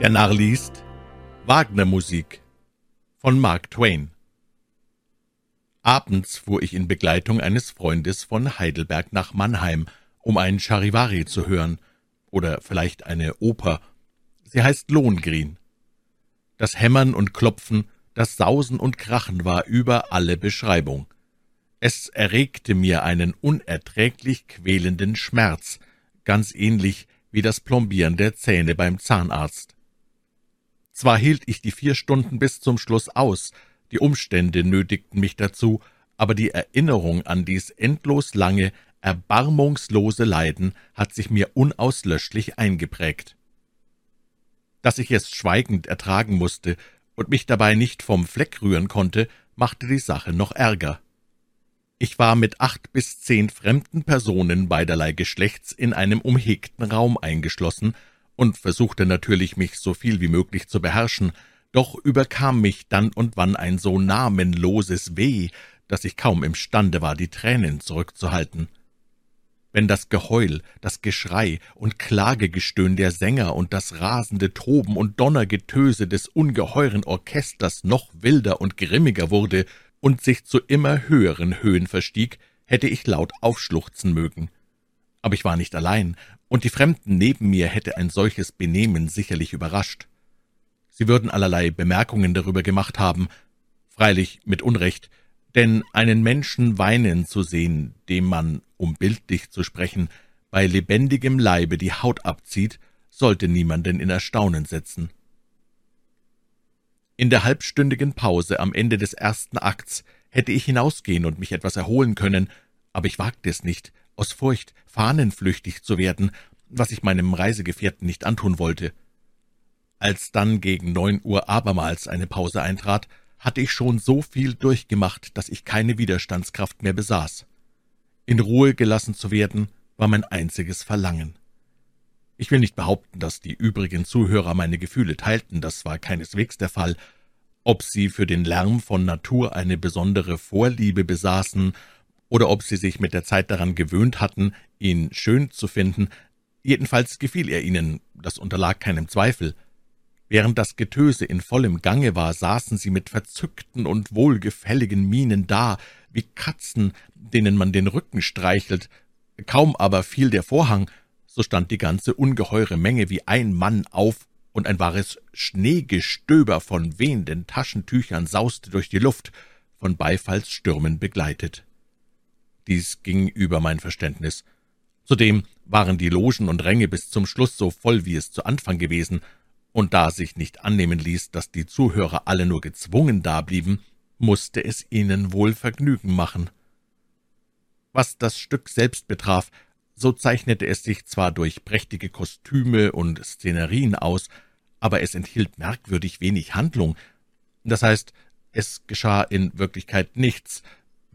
Der Narr liest Wagner-Musik von Mark Twain. Abends fuhr ich in Begleitung eines Freundes von Heidelberg nach Mannheim, um ein Charivari zu hören, oder vielleicht eine Oper. Sie heißt Lohengrin. Das Hämmern und Klopfen, das Sausen und Krachen war über alle Beschreibung. Es erregte mir einen unerträglich quälenden Schmerz, ganz ähnlich wie das Plombieren der Zähne beim Zahnarzt. Zwar hielt ich die vier Stunden bis zum Schluss aus, die Umstände nötigten mich dazu, aber die Erinnerung an dies endlos lange, erbarmungslose Leiden hat sich mir unauslöschlich eingeprägt. Dass ich es schweigend ertragen musste und mich dabei nicht vom Fleck rühren konnte, machte die Sache noch ärger. Ich war mit acht bis zehn fremden Personen beiderlei Geschlechts in einem umhegten Raum eingeschlossen und versuchte natürlich, mich so viel wie möglich zu beherrschen, doch überkam mich dann und wann ein so namenloses Weh, dass ich kaum imstande war, die Tränen zurückzuhalten. Wenn das Geheul, das Geschrei und Klagegestöhn der Sänger und das rasende Toben und Donnergetöse des ungeheuren Orchesters noch wilder und grimmiger wurde und sich zu immer höheren Höhen verstieg, hätte ich laut aufschluchzen mögen. Aber ich war nicht allein, und die Fremden neben mir hätte ein solches Benehmen sicherlich überrascht. Sie würden allerlei Bemerkungen darüber gemacht haben, freilich mit Unrecht, denn einen Menschen weinen zu sehen, dem man, um bildlich zu sprechen, bei lebendigem Leibe die Haut abzieht, sollte niemanden in Erstaunen setzen. In der halbstündigen Pause am Ende des ersten Akts hätte ich hinausgehen und mich etwas erholen können, aber ich wagte es nicht, aus Furcht, fahnenflüchtig zu werden, was ich meinem Reisegefährten nicht antun wollte. Als dann gegen neun Uhr abermals eine Pause eintrat, hatte ich schon so viel durchgemacht, dass ich keine Widerstandskraft mehr besaß. In Ruhe gelassen zu werden, war mein einziges Verlangen. Ich will nicht behaupten, dass die übrigen Zuhörer meine Gefühle teilten, das war keineswegs der Fall. Ob sie für den Lärm von Natur eine besondere Vorliebe besaßen oder ob sie sich mit der Zeit daran gewöhnt hatten, ihn schön zu finden, jedenfalls gefiel er ihnen, das unterlag keinem Zweifel. Während das Getöse in vollem Gange war, saßen sie mit verzückten und wohlgefälligen Mienen da, wie Katzen, denen man den Rücken streichelt. Kaum aber fiel der Vorhang, so stand die ganze ungeheure Menge wie ein Mann auf, und ein wahres Schneegestöber von wehenden Taschentüchern sauste durch die Luft, von Beifallsstürmen begleitet. Dies ging über mein Verständnis. Zudem waren die Logen und Ränge bis zum Schluss so voll, wie es zu Anfang gewesen, und da sich nicht annehmen ließ, dass die Zuhörer alle nur gezwungen dablieben, musste es ihnen wohl Vergnügen machen. Was das Stück selbst betraf, so zeichnete es sich zwar durch prächtige Kostüme und Szenerien aus, aber es enthielt merkwürdig wenig Handlung. Das heißt, es geschah in Wirklichkeit nichts,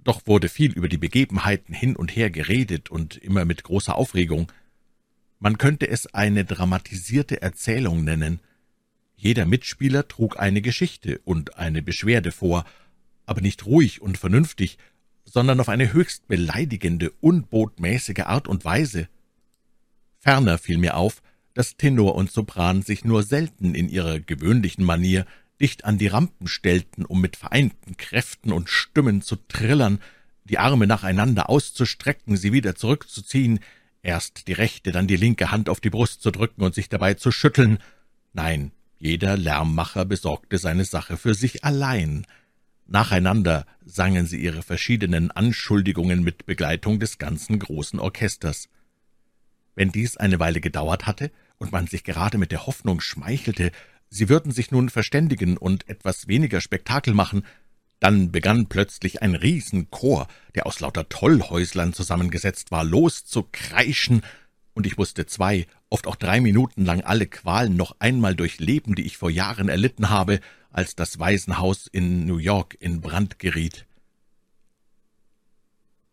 doch wurde viel über die Begebenheiten hin und her geredet und immer mit großer Aufregung. Man könnte es eine dramatisierte Erzählung nennen. Jeder Mitspieler trug eine Geschichte und eine Beschwerde vor, aber nicht ruhig und vernünftig, sondern auf eine höchst beleidigende, unbotmäßige Art und Weise. Ferner fiel mir auf, dass Tenor und Sopran sich nur selten in ihrer gewöhnlichen Manier dicht an die Rampen stellten, um mit vereinten Kräften und Stimmen zu trillern, die Arme nacheinander auszustrecken, sie wieder zurückzuziehen, erst die rechte, dann die linke Hand auf die Brust zu drücken und sich dabei zu schütteln. Nein, jeder Lärmmacher besorgte seine Sache für sich allein. Nacheinander sangen sie ihre verschiedenen Anschuldigungen mit Begleitung des ganzen großen Orchesters. Wenn dies eine Weile gedauert hatte und man sich gerade mit der Hoffnung schmeichelte, Sie würden sich nun verständigen und etwas weniger Spektakel machen. Dann begann plötzlich ein Riesenchor, der aus lauter Tollhäuslern zusammengesetzt war, loszukreischen, und ich musste zwei, oft auch drei Minuten lang alle Qualen noch einmal durchleben, die ich vor Jahren erlitten habe, als das Waisenhaus in New York in Brand geriet.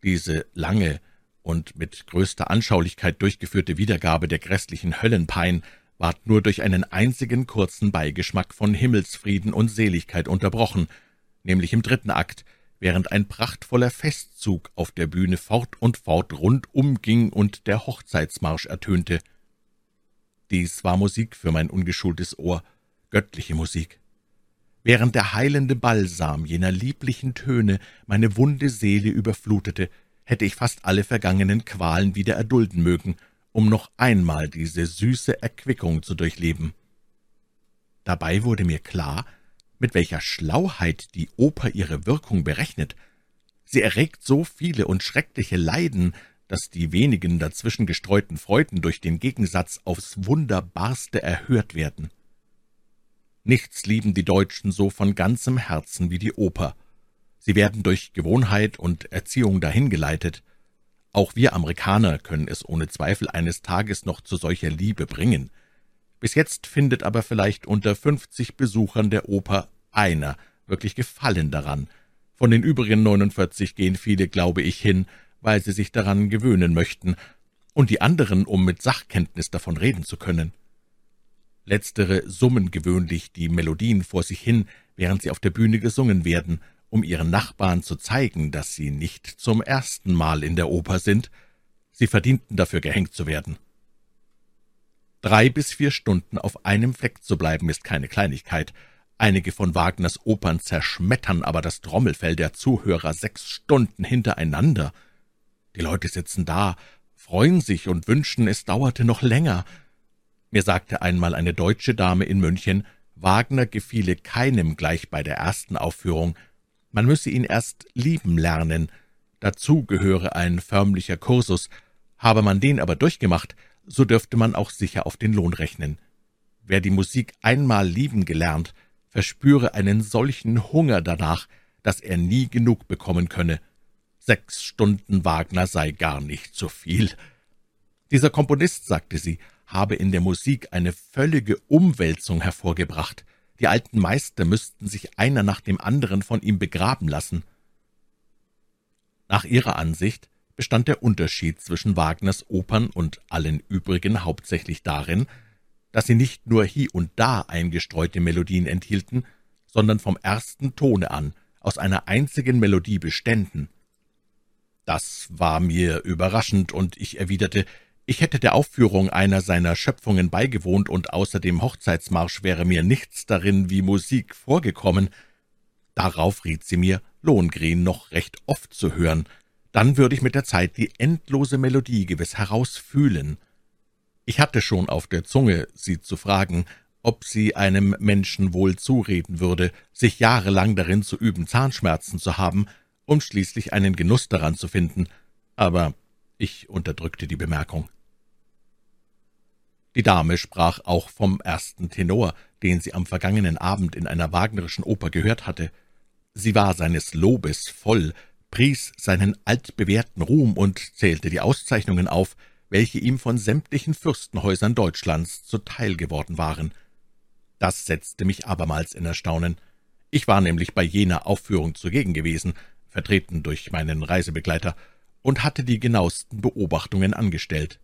Diese lange und mit größter Anschaulichkeit durchgeführte Wiedergabe der grässlichen Höllenpein ward nur durch einen einzigen kurzen Beigeschmack von Himmelsfrieden und Seligkeit unterbrochen, nämlich im dritten Akt, während ein prachtvoller Festzug auf der Bühne fort und fort rundum ging und der Hochzeitsmarsch ertönte. Dies war Musik für mein ungeschultes Ohr, göttliche Musik. Während der heilende Balsam jener lieblichen Töne meine wunde Seele überflutete, hätte ich fast alle vergangenen Qualen wieder erdulden mögen, um noch einmal diese süße Erquickung zu durchleben. Dabei wurde mir klar, mit welcher Schlauheit die Oper ihre Wirkung berechnet. Sie erregt so viele und schreckliche Leiden, dass die wenigen dazwischen gestreuten Freuden durch den Gegensatz aufs Wunderbarste erhört werden. Nichts lieben die Deutschen so von ganzem Herzen wie die Oper. Sie werden durch Gewohnheit und Erziehung dahingeleitet. Auch wir Amerikaner können es ohne Zweifel eines Tages noch zu solcher Liebe bringen. Bis jetzt findet aber vielleicht unter fünfzig Besuchern der Oper einer wirklich Gefallen daran. Von den übrigen 49 gehen viele, glaube ich, hin, weil sie sich daran gewöhnen möchten, und die anderen, um mit Sachkenntnis davon reden zu können. Letztere summen gewöhnlich die Melodien vor sich hin, während sie auf der Bühne gesungen werden, um ihren Nachbarn zu zeigen, dass sie nicht zum ersten Mal in der Oper sind. Sie verdienten dafür gehängt zu werden. Drei bis vier Stunden auf einem Fleck zu bleiben, ist keine Kleinigkeit. Einige von Wagners Opern zerschmettern aber das Trommelfell der Zuhörer sechs Stunden hintereinander. Die Leute sitzen da, freuen sich und wünschen, es dauerte noch länger. Mir sagte einmal eine deutsche Dame in München, Wagner gefiele keinem gleich bei der ersten Aufführung. Man müsse ihn erst lieben lernen. Dazu gehöre ein förmlicher Kursus. Habe man den aber durchgemacht, so dürfte man auch sicher auf den Lohn rechnen. Wer die Musik einmal lieben gelernt, verspüre einen solchen Hunger danach, dass er nie genug bekommen könne. Sechs Stunden Wagner sei gar nicht so viel. Dieser Komponist, sagte sie, habe in der Musik eine völlige Umwälzung hervorgebracht. Die alten Meister müssten sich einer nach dem anderen von ihm begraben lassen. Nach ihrer Ansicht bestand der Unterschied zwischen Wagners Opern und allen übrigen hauptsächlich darin, dass sie nicht nur hie und da eingestreute Melodien enthielten, sondern vom ersten Tone an aus einer einzigen Melodie beständen. Das war mir überraschend, und ich erwiderte, ich hätte der Aufführung einer seiner Schöpfungen beigewohnt, und außer dem Hochzeitsmarsch wäre mir nichts darin wie Musik vorgekommen. Darauf riet sie mir, Lohengrin noch recht oft zu hören, dann würde ich mit der Zeit die endlose Melodie gewiss herausfühlen. Ich hatte schon auf der Zunge, sie zu fragen, ob sie einem Menschen wohl zureden würde, sich jahrelang darin zu üben, Zahnschmerzen zu haben, um schließlich einen Genuss daran zu finden, aber ich unterdrückte die Bemerkung. Die Dame sprach auch vom ersten Tenor, den sie am vergangenen Abend in einer wagnerischen Oper gehört hatte. Sie war seines Lobes voll, pries seinen altbewährten Ruhm und zählte die Auszeichnungen auf, welche ihm von sämtlichen Fürstenhäusern Deutschlands zuteil geworden waren. Das setzte mich abermals in Erstaunen. Ich war nämlich bei jener Aufführung zugegen gewesen, vertreten durch meinen Reisebegleiter, und hatte die genauesten Beobachtungen angestellt.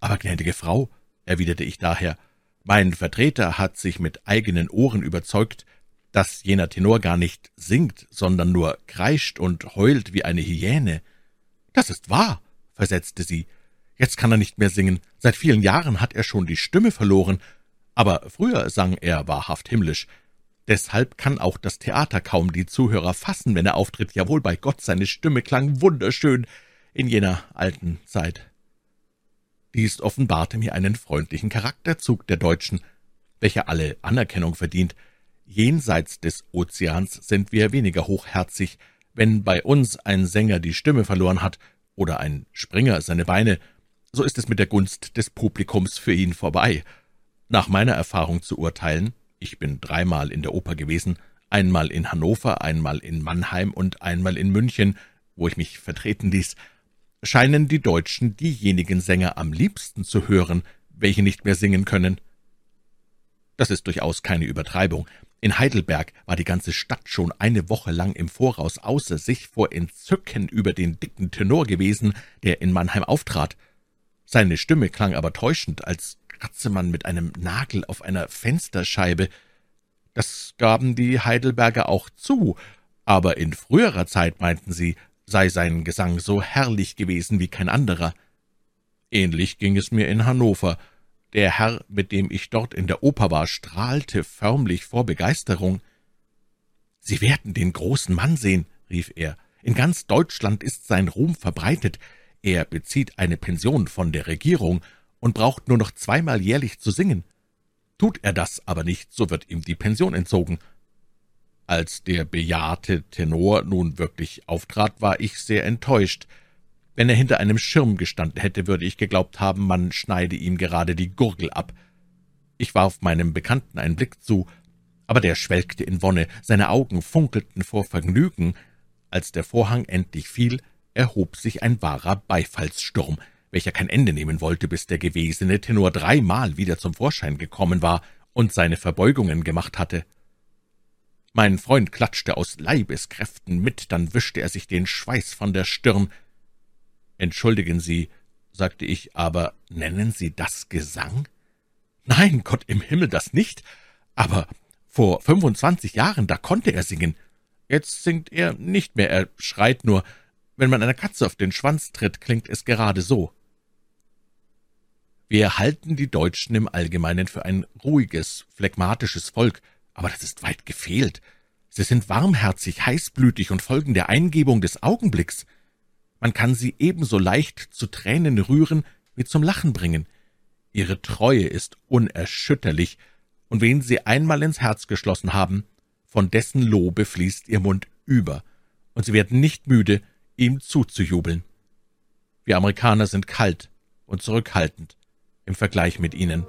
Aber, gnädige Frau, erwiderte ich daher, mein Vertreter hat sich mit eigenen Ohren überzeugt, dass jener Tenor gar nicht singt, sondern nur kreischt und heult wie eine Hyäne. Das ist wahr, versetzte sie. Jetzt kann er nicht mehr singen. Seit vielen Jahren hat er schon die Stimme verloren. Aber früher sang er wahrhaft himmlisch. Deshalb kann auch das Theater kaum die Zuhörer fassen, wenn er auftritt. Jawohl, bei Gott, seine Stimme klang wunderschön in jener alten Zeit. Dies offenbarte mir einen freundlichen Charakterzug der Deutschen, welcher alle Anerkennung verdient. Jenseits des Ozeans sind wir weniger hochherzig. Wenn bei uns ein Sänger die Stimme verloren hat oder ein Springer seine Beine, so ist es mit der Gunst des Publikums für ihn vorbei. Nach meiner Erfahrung zu urteilen, ich bin dreimal in der Oper gewesen, einmal in Hannover, einmal in Mannheim und einmal in München, wo ich mich vertreten ließ, scheinen die Deutschen diejenigen Sänger am liebsten zu hören, welche nicht mehr singen können. Das ist durchaus keine Übertreibung. In Heidelberg war die ganze Stadt schon eine Woche lang im Voraus außer sich vor Entzücken über den dicken Tenor gewesen, der in Mannheim auftrat. Seine Stimme klang aber täuschend, als kratze man mit einem Nagel auf einer Fensterscheibe. Das gaben die Heidelberger auch zu, aber in früherer Zeit meinten sie, sei sein Gesang so herrlich gewesen wie kein anderer. Ähnlich ging es mir in Hannover. Der Herr, mit dem ich dort in der Oper war, strahlte förmlich vor Begeisterung. »Sie werden den großen Mann sehen«, rief er. »In ganz Deutschland ist sein Ruhm verbreitet. Er bezieht eine Pension von der Regierung und braucht nur noch zweimal jährlich zu singen. Tut er das aber nicht, so wird ihm die Pension entzogen. Als der bejahrte Tenor nun wirklich auftrat, war ich sehr enttäuscht. Wenn er hinter einem Schirm gestanden hätte, würde ich geglaubt haben, man schneide ihm gerade die Gurgel ab. Ich warf meinem Bekannten einen Blick zu, aber der schwelgte in Wonne, seine Augen funkelten vor Vergnügen. Als der Vorhang endlich fiel, erhob sich ein wahrer Beifallssturm, welcher kein Ende nehmen wollte, bis der gewesene Tenor dreimal wieder zum Vorschein gekommen war und seine Verbeugungen gemacht hatte. Mein Freund klatschte aus Leibeskräften mit, dann wischte er sich den Schweiß von der Stirn. »Entschuldigen Sie«, sagte ich, »aber nennen Sie das Gesang?« »Nein, Gott im Himmel, das nicht. Aber vor fünfundzwanzig Jahren, da konnte er singen. Jetzt singt er nicht mehr, er schreit nur. Wenn man einer Katze auf den Schwanz tritt, klingt es gerade so.« Wir halten die Deutschen im Allgemeinen für ein ruhiges, phlegmatisches Volk, aber das ist weit gefehlt. Sie sind warmherzig, heißblütig und folgen der Eingebung des Augenblicks. Man kann sie ebenso leicht zu Tränen rühren wie zum Lachen bringen. Ihre Treue ist unerschütterlich, und wen sie einmal ins Herz geschlossen haben, von dessen Lobe fließt ihr Mund über, und sie werden nicht müde, ihm zuzujubeln. Wir Amerikaner sind kalt und zurückhaltend im Vergleich mit ihnen.